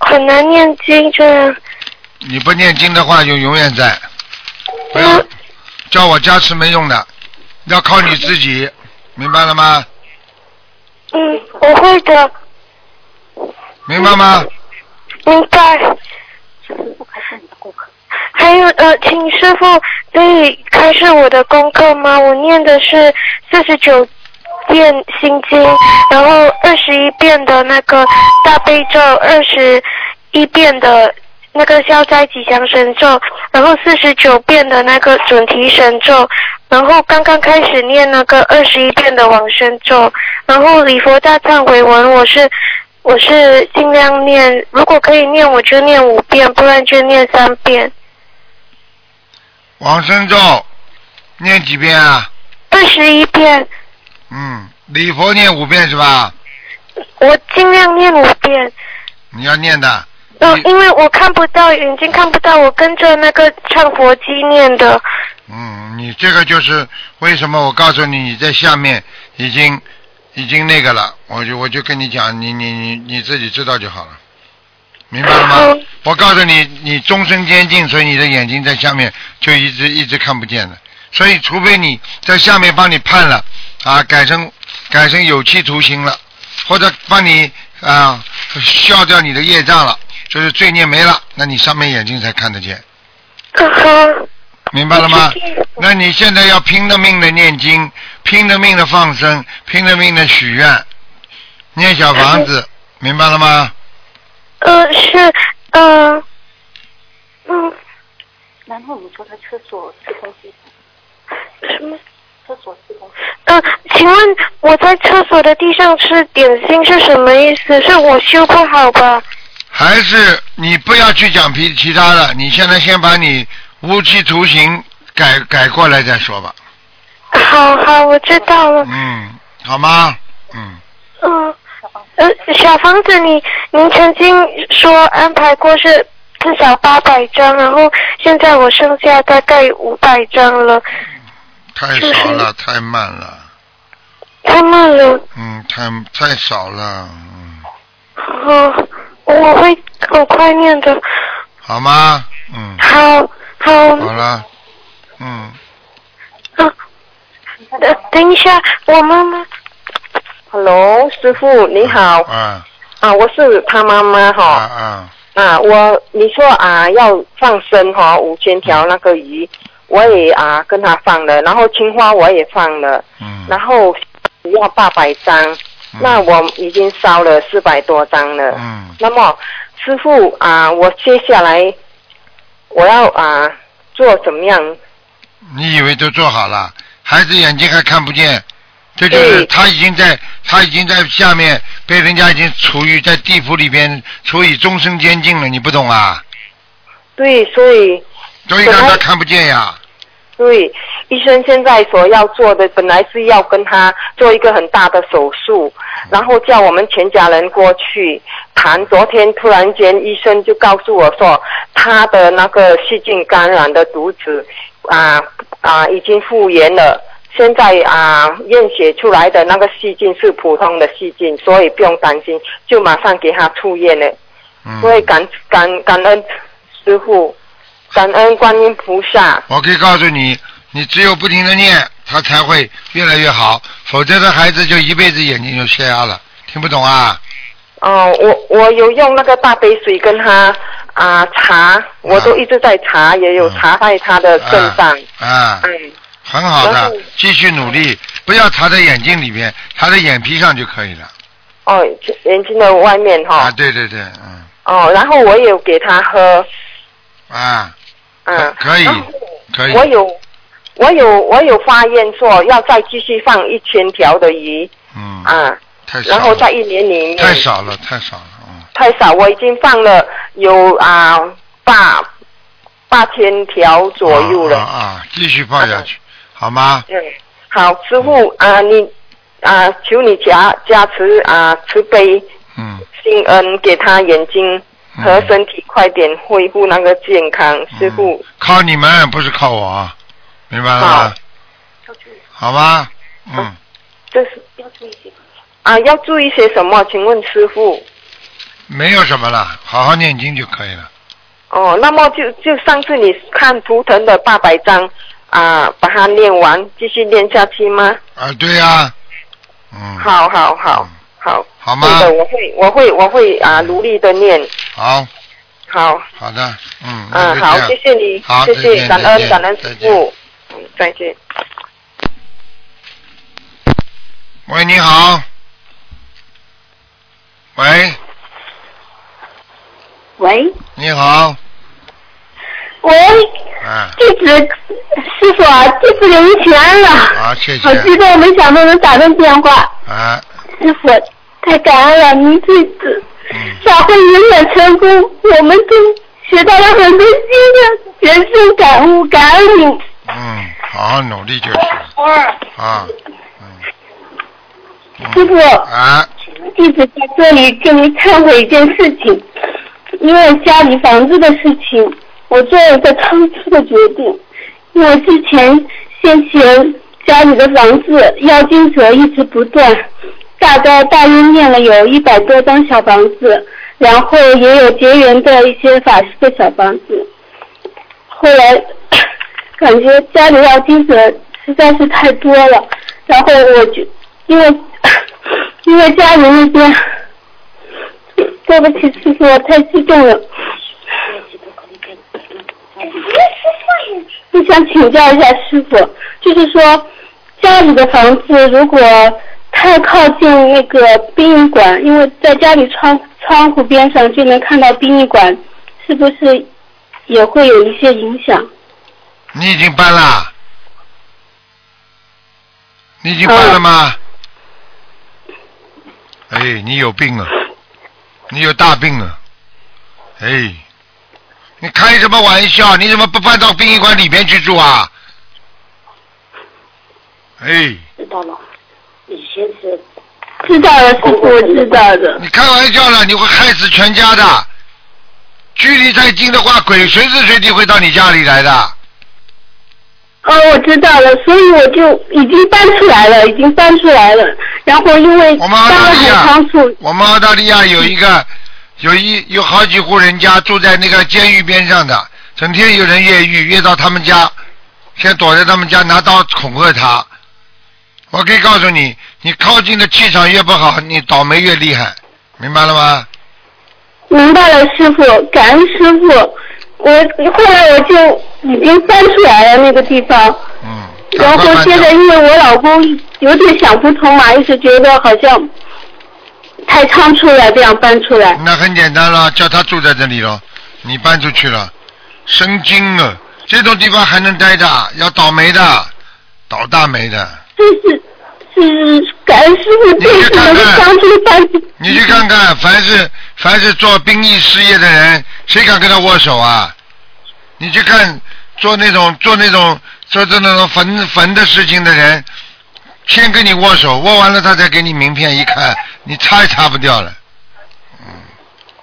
很难念经这样。你不念经的话，就永远在。不要嗯叫我加持没用的，要靠你自己，明白了吗？嗯，我会的，明白吗？明白。还有呃，请师傅可以开始我的功课吗？我念的是四十九遍心经，然后二十一遍的那个大悲咒，二十一遍的那个消灾吉祥神咒，然后四十九遍的那个准提神咒，然后刚刚开始念那个二十一遍的往生咒，然后礼佛大忏悔文我是。我是尽量念，如果可以念我就念五遍，不然就念三遍。往生咒念几遍啊？二十一遍，嗯，礼佛念五遍是吧？我尽量念五遍。你要念的。嗯、因为我看不到，眼睛看不到，我跟着那个唱佛机念的。嗯，你这个就是为什么我告诉你你在下面已经已经那个了，我就我就跟你讲，你你你你自己知道就好了，明白了吗嗯？我告诉你，你终身监禁，所以你的眼睛在下面就一直一直看不见的，所以除非你在下面帮你判了啊，改成改成有期徒刑了，或者帮你啊消掉你的业障了，就是罪孽没了，那你上面眼睛才看得见。嗯哼，明白了吗？那你现在要拼了命的念经，拼了命的放生，拼了命的许愿，念小房子，明白了吗？呃，是，嗯、嗯，然后你说他厕所吃东西，什么？厕所吃东西，呃，请问我在厕所的地上吃点心是什么意思？是我修不好吧？还是你不要去讲皮其他的，你现在先把你无期徒刑改改过来再说吧。好好，我知道了。嗯，好吗？嗯，嗯，呃，小房子你您曾经说安排过是至少八百张，然后现在我剩下大概五百张了，太少了，太慢了，太慢了。嗯，太太少了，嗯，哦，我会很快念的。好吗？嗯，好，好，好了，嗯，呃，等一下，我妈妈。Hello，师傅你好。啊。啊，我是他妈妈啊哈。啊，啊，我你说啊要放生哈五千条那个鱼，我也啊跟他放了，然后青花我也放了，嗯，然后要八百张，那我已经烧了四百多张了。嗯，那么师傅啊，我接下来我要啊做怎么样？你以为都做好了？孩子眼睛还看不见，这就是他已经在他已经在下面被人家已经处于在地府里边处以终身监禁了，你不懂啊？对，所以所以让他看不见呀。对，医生现在所要做的，本来是要跟他做一个很大的手术，然后叫我们全家人过去谈。昨天突然间，医生就告诉我说，他的那个细菌感染的毒子啊啊已经复原了。现在啊，验血出来的那个细菌是普通的细菌，所以不用担心，就马上给他出院了。嗯，所以感感感恩师傅，感恩观音菩萨。我可以告诉你，你只有不停的念，他才会越来越好，否则的孩子就一辈子眼睛就瞎了。听不懂啊？哦，我我有用那个大杯水跟他啊查，我都一直在查，也有查在他的身上。啊，嗯，很好的，继续努力，不要查在眼睛里面，查在眼皮上就可以了。哦，眼睛的外面哈。啊，对对对，嗯，哦，然后我也有给他喝，啊，嗯，可以可以，我有我有我有发愿说要再继续放一千条的鱼。嗯，啊，太少了，然后在一年里面太少了，太少了，嗯，太少，我已经放了有啊八八千条左右了。啊啊啊，继续放下去，好吗？嗯，好，师傅啊，你啊，求你加加持啊，慈悲嗯，心恩，给他眼睛和嗯身体快点恢复那个健康。师傅，靠你们，不是靠我，明白了吗？好。吧，嗯，这是要注意些啊，要注意些什么？请问师傅。没有什么了，好好念经就可以了。哦，那么就就上次你看图腾的八百张啊，把它念完，继续念下去吗？啊，对呀、嗯，好好好嗯。好，好吗？对的，我会我会我会啊努力的念。好，好，好的，嗯，那嗯，好，谢谢你好，谢谢，感恩感恩师傅，嗯，再见。喂，你好。喂，喂。你好，喂，啊，弟子师傅啊，弟子给您请安了。好，谢谢。好，激动，没想到能打通电话，啊，师傅太感恩了，您这次嗯，法会永远成功，我们都学到了很多新的人生感悟，感恩您。嗯，好好努力就是啊，嗯，师傅，啊，弟子在这里跟您忏悔一件事情，因为家里房子的事情，我做了一个仓促的决定。因为之前先前家里的房子妖精者一直不断，大概大约念了有一百多张小房子，然后也有结缘的一些法师的小房子。后来感觉家里要精神实在是太多了，然后我就因为 因为家里那边，对不起师傅，我太激动了。我想请教一下师傅，就是说家里的房子如果太靠近那个殡仪馆，因为在家里窗窗户边上就能看到殡仪馆，是不是也会有一些影响？你已经搬了，你已经搬了吗？哎，你有病啊！你有大病啊！哎，你开什么玩笑？你怎么不搬到殡仪馆里面去住啊？哎，知道了。以前是知道了，师傅，我知道的。你开玩笑了，你会害死全家的。距离太近的话，鬼随时随地会到你家里来的。哦，我知道了，所以我就已经搬出来了，已经搬出来了。然后因为搬了很仓促，我们澳大利亚有一个，有一有好几户人家住在那个监狱边上的，整天有人越狱，越到他们家，先躲在他们家拿刀恐吓他。我可以告诉你，你靠近的气场越不好，你倒霉越厉害，明白了吗？明白了，师傅，感恩师傅。我后来我就已经搬出来了那个地方。嗯。然后现在因为我老公有点想不通嘛，一直觉得好像太仓促了，这样搬出来。那很简单了，叫他住在这里了，你搬出去了，神经啊！这种地方还能待着，要倒霉的，倒大霉的。这是是感恩师傅这次能够帮助搬。你去看看，凡是凡是做兵役事业的人，谁敢跟他握手啊？你去看做那种做那种做做那种坟坟的事情的人，先跟你握手，握完了他再给你名片，一看你擦也擦不掉了。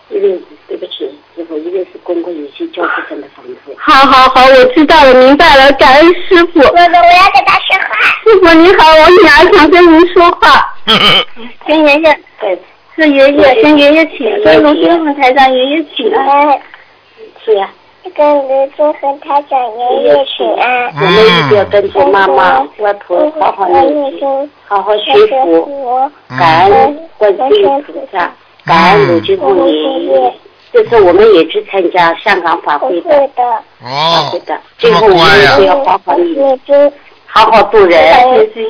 因为对不起，师傅，因为是公公有些教师生的房子。好好好，我知道了，明白了，感恩师傅。哥哥，我要跟他说话。师傅你好，我女儿想跟您说话。跟爷爷，对，是爷爷，跟爷爷请，跟卢军宏台上爷爷请哎。是呀。跟卢军宏台长爷爷请安。我们一定要跟着妈妈、外婆好好念经，好好学佛，感恩观世音菩萨，感恩卢爷爷。这次我们也去参加香港法会的。哦。最后我们都要好好念经。好好度人，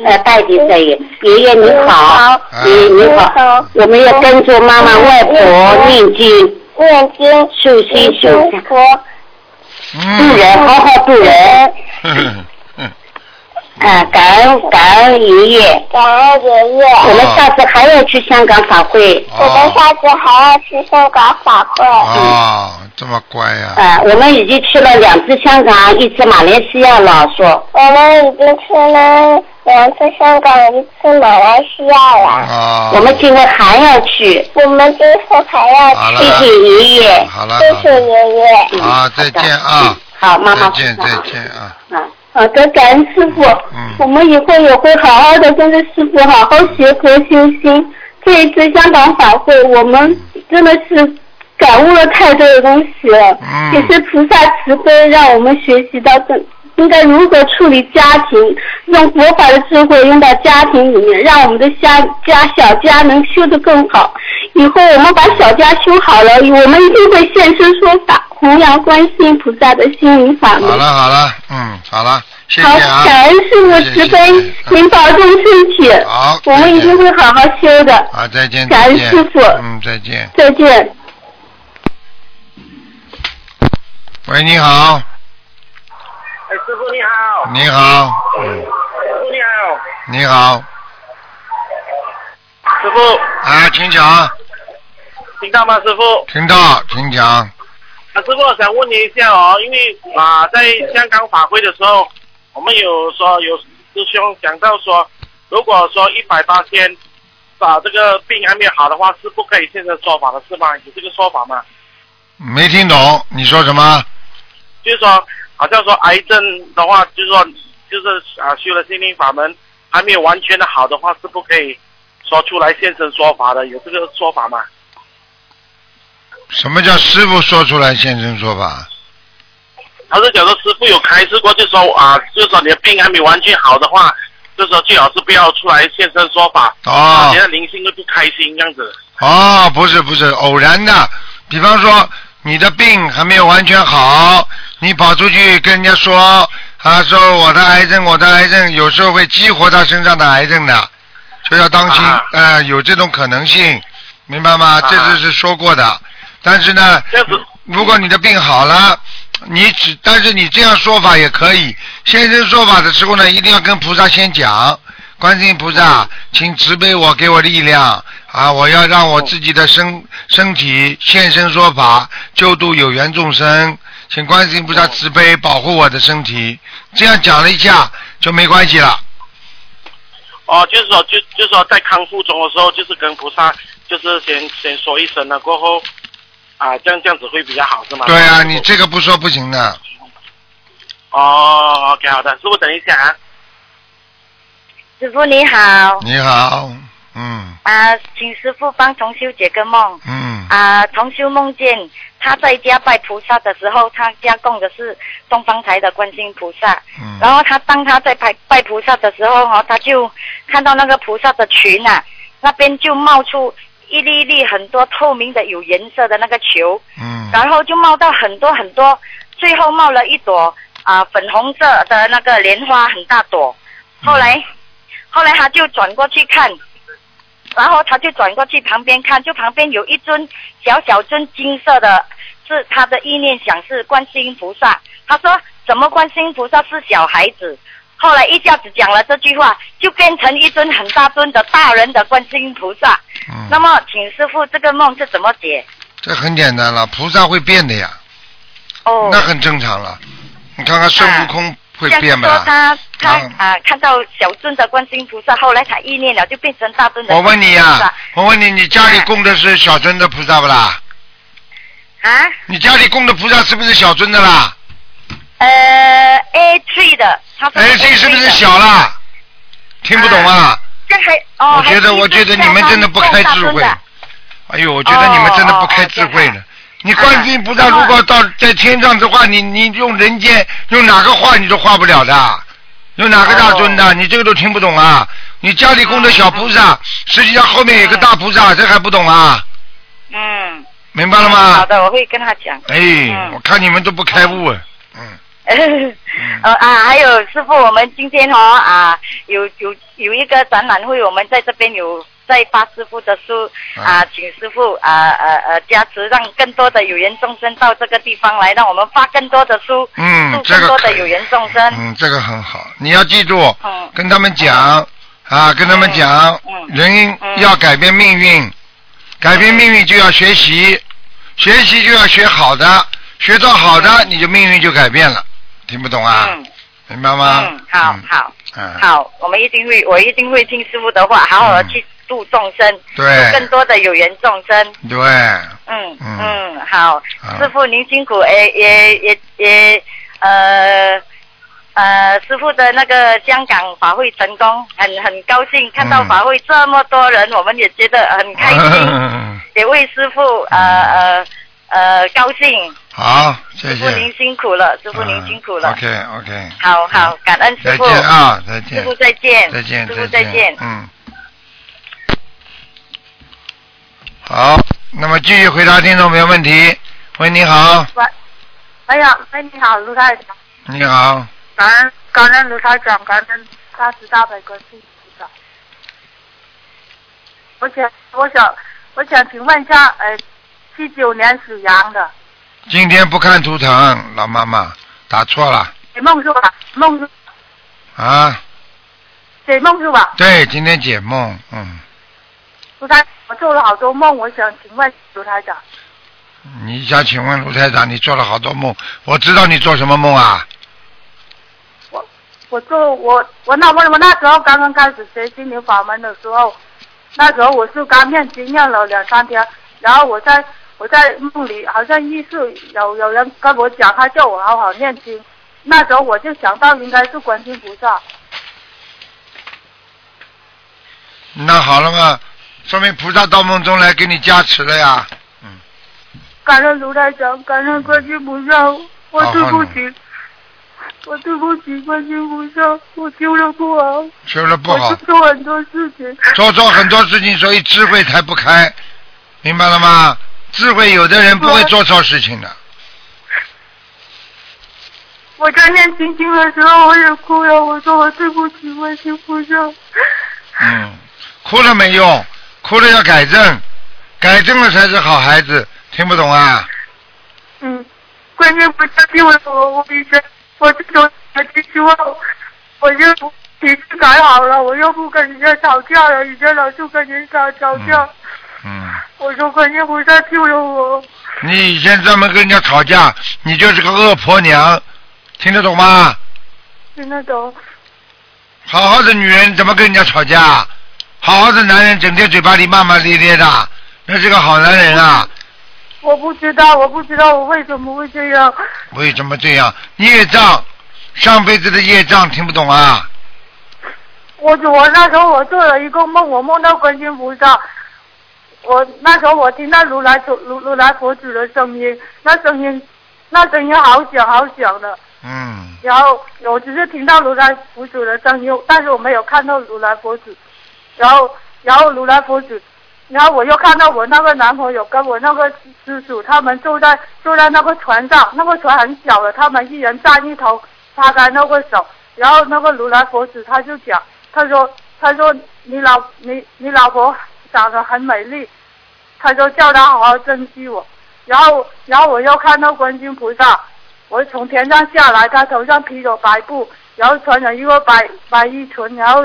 呃，代替在爷爷爷你好，爷爷你好，我们要跟着妈妈外婆念经，念经，修心修佛，度 人，好好度人。啊，感恩感恩爷爷，感恩爷爷。我们下次还要去香港法会。我们下次还要去香港法会。啊，这么乖呀！啊，我们已经去了两次香港，一次马来西亚了，说。我们已经去了两次香港，一次马来西亚了。啊。我们今天还要去。我们今后还要去。谢谢爷爷。好了。谢谢爷爷。好，再见啊！好，妈妈。再见，再见啊！啊。好的，感恩师傅。嗯。我们以后也会好好的跟着师傅好好学佛修心。这一次香港法会，我们真的是感悟了太多的东西了。嗯。也是菩萨慈悲，让我们学习到这应该如何处理家庭，用佛法的智慧用到家庭里面，让我们的家家小家能修得更好。以后我们把小家修好了，我们一定会现身说法，弘扬观世音菩萨的心灵法门。好了好了，嗯，好了，谢谢好，啊。感恩师傅慈悲，您保重身体。好，我们一定会好好修的。好，再见，感恩师傅嗯，再见。再见。喂，你好，哎，师傅你好。你好，师傅你好。你好，师傅，啊，请讲，听到吗？师傅。听到，请讲。啊，师傅，我想问你一下哦，因为啊，在香港法会的时候，我们有说有师兄讲到说，如果说一百八天把这个病还没有好的话，是不可以现身说法的，是吗？有这个说法吗？没听懂，你说什么？就是说，好像说癌症的话，就是说，就是啊，修了心灵法门还没有完全的好的话，是不可以说出来现身说法的，有这个说法吗？什么叫师傅说出来现身说法？他是讲说师傅有开示过，就说啊，就说你的病还没完全好的话，就说最好是不要出来现身说法，哦你的灵性会不开心这样子。哦，不是不是，偶然的。比方说，你的病还没有完全好，你跑出去跟人家说，啊，说我的癌症，我的癌症，有时候会激活他身上的癌症的，所以要当心，呃，有这种可能性，明白吗？这次是说过的，但是呢，如果你的病好了，你只，但是你这样说法也可以，现身说法的时候呢，一定要跟菩萨先讲，观世音菩萨，请慈悲我，给我力量。啊！我要让我自己的身身体现身说法，救度有缘众生，请观世音菩萨慈悲保护我的身体。这样讲了一下就没关系了。哦，就是说，就就是说，在康复中的时候，就是跟菩萨，就是先先说一声了，过后啊，这样这样子会比较好，是吗？对啊，你这个不说不行的。哦，OK，好的，师傅等一下啊。师傅你好。你好，嗯啊，请师傅帮同修解个梦。嗯啊，同修梦见他在家拜菩萨的时候，他家供的是东方台的观世音菩萨。嗯然后他当他在拜拜菩萨的时候哈、他就看到那个菩萨的群啊，那边就冒出一粒一粒很多透明的有颜色的那个球，嗯然后就冒到很多很多，最后冒了一朵啊、粉红色的那个莲花，很大朵。后来，后来他就转过去看，然后他就转过去旁边看，就旁边有一尊小小尊金色的，是他的意念想是观世音菩萨。他说怎么观世音菩萨是小孩子？后来一下子讲了这句话，就变成一尊很大尊的大人的观世音菩萨。嗯那么，请师傅这个梦是怎么解？这很简单了，菩萨会变的呀，哦，那很正常了。你看看孙悟空会变不啦？说他他啊看到小尊的观世音菩萨，后来他意念了，就变成大尊的。我问你呀、我问你，你家里供的是小尊的菩萨不啦？啊？你家里供的菩萨是不是小尊的啦呃，A three 的，他说？A C 是不是小啦？听不懂啊？这还哦，我觉得，我觉得你们真的不开智慧。哎呦，我觉得你们真的不开智慧了。你观世音菩萨如果到在天上的话，你你用人间用哪个画你都画不了的，用哪个大尊的，你这个都听不懂啊！你家里供的小菩萨，实际上后面有个大菩萨，这还不懂啊？嗯。明白了吗？好的，我会跟他讲。哎，我看你们都不开悟啊！呃 啊，还有师傅，我们今天哦啊，有有有一个展览会，我们在这边有在发师傅的书啊，请师傅啊呃呃加持，让更多的有缘众生到这个地方来，让我们发更多的书，嗯这个更多的有缘众生。嗯，这个很好，你要记住，嗯。跟他们讲啊，跟他们讲，人要改变命运，改变命运就要学习，学习就要学好的，学到好的，你就命运就改变了，听不懂啊？明白吗？嗯，好好嗯，好，我们一定会，我一定会听师傅的话，好好的去度众生，对度更多的有缘众生。对，嗯嗯嗯，好，好师傅您辛苦，也也也也呃呃，师傅的那个香港法会成功，很很高兴看到法会这么多人，我们也觉得很开心，也为师傅呃呃呃高兴。好，谢师傅您。辛苦了，师傅您辛苦了。OK OK，好好，感恩师傅。再见啊再见师傅再见。再见师傅再见。嗯。好，那么继续回答听众朋友问题。喂，你好，喂，哎呀，喂，你好，卢台长，你好，感恩感恩卢台长，感恩大慈大悲观世音菩萨。我想，我想，我想请问一下，呃，七九年属羊的，今天不看图腾，老妈妈打错了解梦是吧？梦是啊。解梦是吧？对，今天解梦，嗯，卢台，我做了好多梦，我想请问卢台长，你想请问卢台长，你做了好多梦，我知道你做什么梦啊？我我做我我那我我那时候刚刚开始学心灵法门的时候，那时候我是刚念经念了两三天，然后我在我在梦里好像意识有有人跟我讲，他叫我好好念经，那时候我就想到应该是观音菩萨，那好了嘛，说明菩萨到梦中来给你加持了呀。嗯。感恩卢台长，感恩观世音菩萨，我对不起，我对不起观世音菩萨，我修了不好，修了不好。我，做很多事情，做错很多事情，所以智慧才不开，明白了吗？智慧有的人不会做错事情的，我在念心经的时候我也哭了，我说我对不起观世音菩萨。嗯，哭了没用，哭了要改正，改正了才是好孩子，听不懂啊？嗯，观世音菩萨救了我，我以前我这种的希望，我就脾气改好了，我又不跟人家吵架了，以前老是跟人家吵架。嗯，我说观世音菩萨救了我，你以前专门跟人家吵架，你就是个恶婆娘，听得懂吗？听得懂。好好的女人怎么跟人家吵架？好好的男人整天嘴巴里骂骂咧咧的，那是个好男人啊！我不知道，我不知道我为什么会这样。为什么这样？业障，上辈子的业障，听不懂啊？我我那时候我做了一个梦，我梦到观音菩萨。我那时候我听到如来佛如如来佛祖的声音，那声音那声音好响好响的。嗯。然后我只是听到如来佛祖的声音，但是我没有看到如来佛祖。然后然后如来佛祖，然后我又看到我那个男朋友跟我那个师叔他们坐在坐在那个船上，那个船很小的，他们一人站一头，擦干那个手。然后那个如来佛祖他就讲，他说他说你老你你老婆长得很美丽，他说叫他好好珍惜我。然后然后我又看到观音菩萨，我从天上下来，他头上披着白布，然后穿着一个白白衣裙，然后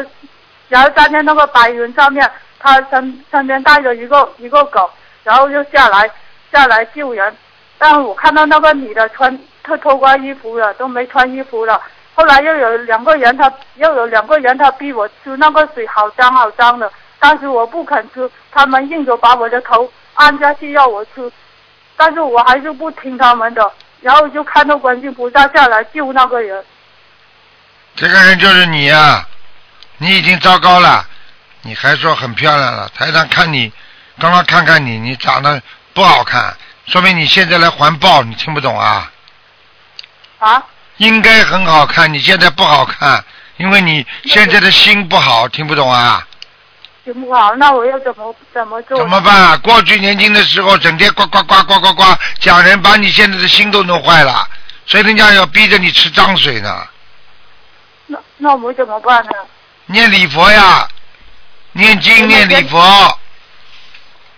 然后站在那个白云上面，他身身边带着一个一个狗，然后就下来下来救人。但我看到那个女的穿她脱光衣服了，都没穿衣服了。后来又有两个人，他又有两个人，他逼我吃那个水，好脏好脏的。当时我不肯吃，他们硬着把我的头按下去要我吃，但是我还是不听他们的。然后就看到观音菩萨下来救那个人。这个人就是你呀、你已经糟糕了，你还说很漂亮了。台上看你，刚刚看看你，你长得不好看，说明你现在来还报，你听不懂啊？啊？应该很好看，你现在不好看，因为你现在的心不好，听不懂啊？行不好，那我要怎么怎么做？怎么办啊？过去年轻的时候，整天呱呱呱呱呱呱讲人，把你现在的心都弄坏了，所以人家要逼着你吃脏水呢。那那我怎么办呢？念礼佛呀，念经念礼佛，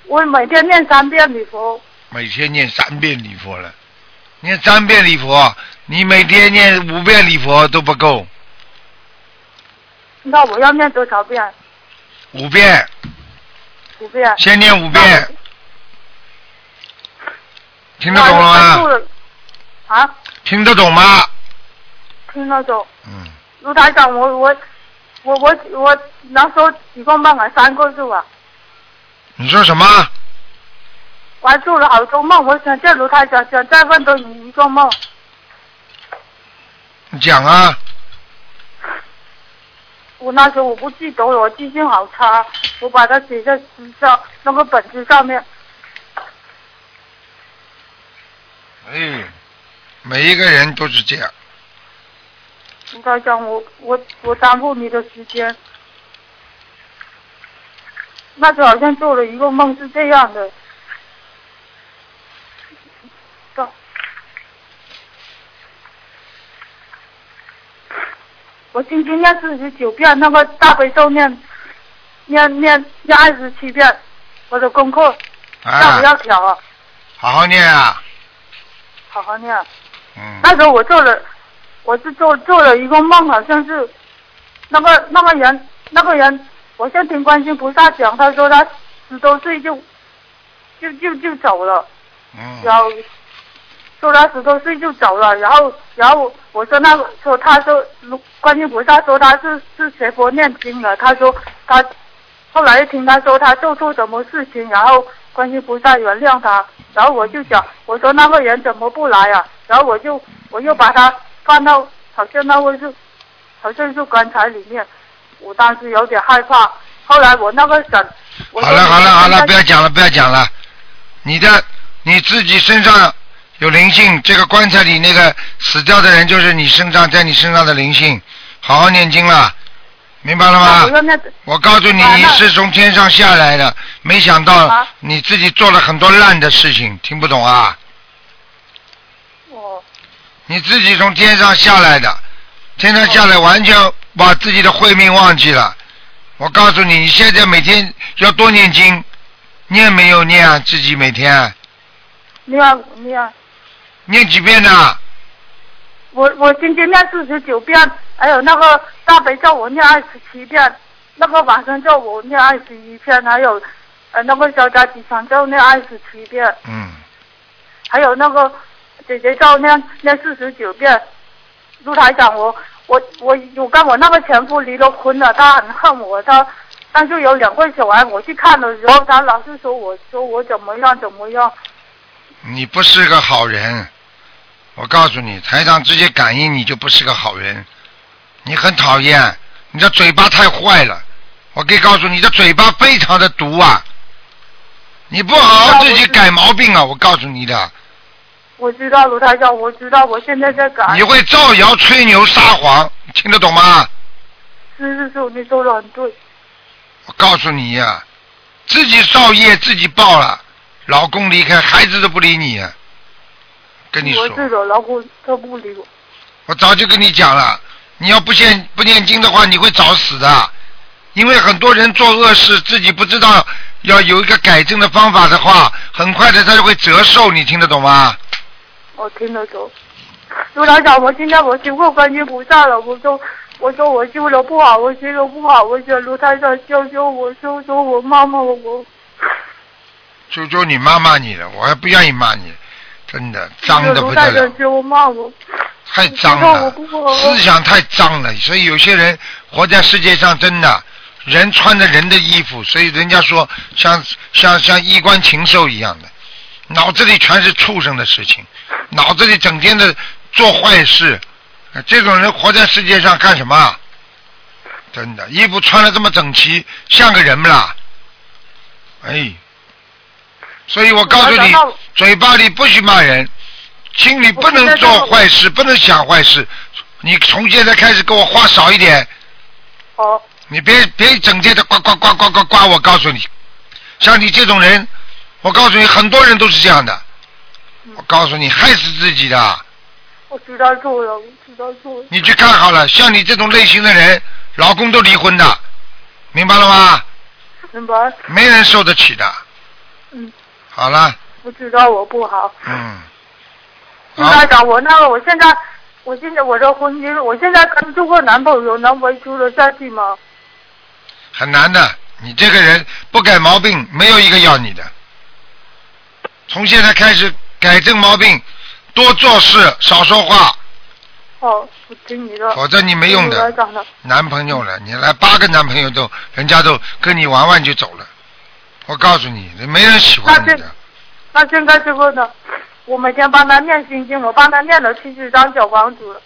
我每天念三遍礼佛，每天念三遍礼佛了，念三遍礼佛，你每天念五遍礼佛都不够，那我要念多少遍？五遍，五遍。先念五遍，听得懂了吗？啊，听得懂吗？听得懂。嗯。卢台长，我我我我我那时候一共梦了三个是吧？你说什么？我还做了好多梦，我想叫卢台长想再问多你一个梦。你讲啊，我那时候我不记得了，我记性好差，我把它写在纸上那个本子上面。哎，每一个人都是这样。卢台长，我我我耽误你的时间。那时候好像做了一个梦是这样的。到我今天念四十九遍，那个大悲咒念念念念二十七遍，我的功课要不要调啊？好好念啊，好好念。嗯。那时候我做了，我是做做了一个梦，好像是那个那个人那个人，我先听观世音菩萨讲，他说他十多岁就就就就走了，嗯。然后说他十多岁就走了，然后然后我说那个说他说观世音菩萨说他是是学佛念经的，他说他后来听他说他做错什么事情，然后观世音菩萨原谅他，然后我就讲我说那个人怎么不来啊？然后我就我又把他放到好像那位是好像是棺材里面，我当时有点害怕。后来我那个婶，我好了好了好了，不要讲了不要讲了，你的你自己身上有灵性，这个棺材里那个死掉的人就是你身上在你身上的灵性，好好念经了，明白了吗？我告诉你，你是从天上下来的，没想到你自己做了很多烂的事情，听不懂啊？哦。你自己从天上下来的，天上下来完全把自己的慧命忘记了。我告诉你，你现在每天要多念经，念没有念啊？自己每天念念，念几遍呢？我我今天念四十九遍，还有那个大悲咒我念二十七遍，那个晚上咒我念二十一遍，还有呃那个小家吉祥咒念二十七遍，嗯，还有那个姐姐咒念念四十九遍。陆台长，我我我我跟我那个前夫离了婚了，他很恨我，他但是有两个小孩，我去看的时候，他老是说我说我怎么样怎么样，你不是个好人，我告诉你，台长直接感应你就不是个好人，你很讨厌，你的嘴巴太坏了，我可以告诉你，你的嘴巴非常的毒啊，你不好好自己改毛病啊，我告诉你的，我知道卢台长，我知道我现在在改。你会造谣吹牛撒谎，听得懂吗？是是是，你说的很对。我告诉你呀、自己造业自己报了，老公离开，孩子都不理你呀、跟你说，我这种，老公他不理我。我早就跟你讲了，你要不念不念经的话，你会早死的。因为很多人做恶事，自己不知道要有一个改正的方法的话，很快的他就会折寿，你听得懂吗？我听得懂。卢台长，我今天我修过观音菩萨了，我说我说我修的不好，我修的不好，我想卢台长救救我，救救我妈妈，我求求你妈骂你了，我还不愿意骂你，真的脏的不卢得了。台长救我骂我，太脏了，思想太脏了，所以有些人活在世界上，真的人穿着人的衣服，所以人家说像像像衣冠禽兽一样的，脑子里全是畜生的事情，脑子里整天的做坏事，呃这种人活在世界上干什么啊？真的，衣服穿的这么整齐，像个人不啦？哎，所以我告诉你，嘴巴里不许骂人，心里不能做坏事，不能想坏事。你从现在开始给我话少一点。好。你别别整天的呱呱呱呱呱呱，我告诉你，像你这种人，我告诉你，很多人都是这样的。我告诉你，害死自己的。我知道错了，我知道错了。你去看好了，像你这种类型的人，老公都离婚的，明白了吗？明白。没人受得起的。嗯。好了，我知道我不好。嗯，卢台长，我那个我现在，我现在我这婚姻，我现在跟这个男朋友能维持得下去吗？很难的。你这个人不改毛病，没有一个要你的。从现在开始改正毛病，多做事，少说话，哦，我听你的。否则你没用的。男朋友了，你来八个男朋友都，人家都跟你玩玩就走了。我告诉你，没人喜欢你那的。那现在这个呢？我每天帮他念心经，我帮他念了七十张小房子了。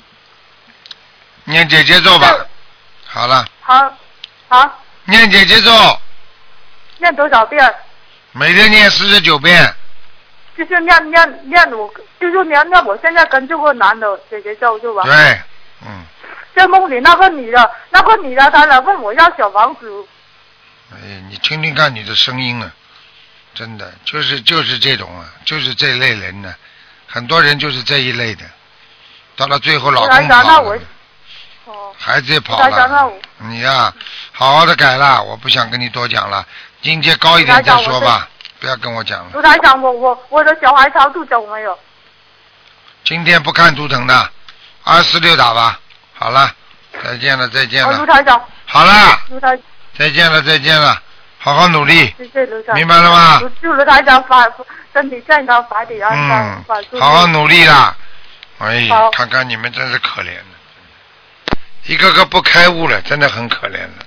念姐姐咒吧。好了，好，好，念姐姐咒，念多少遍？每天念四十九遍。就是念念念我，就是念念我现在跟这个男的姐姐咒就完。对，嗯在梦里那个女的，那个女的她来问我要小房子，哎，你听听看你的声音啊，真的就是就是这种啊，就是这类人呢，很多人就是这一类的，到了最后老公跑了，，孩子也跑了，你呀、好好的改了，我不想跟你多讲了，境界高一点再说吧，不要跟我讲了。卢台长，我我我的小孩超度走没有？今天不看图腾的，二四六打吧。好了，再见了，再见了，卢了，台长，好了，卢台，再见了，再见了，好好努力。谢谢卢台长。明白了吗祝祝卢台长法身体健康，法体安康，嗯法顺利好好努力啦！哎，看看你们真是可怜的，一个个不开悟了，真的很可怜了。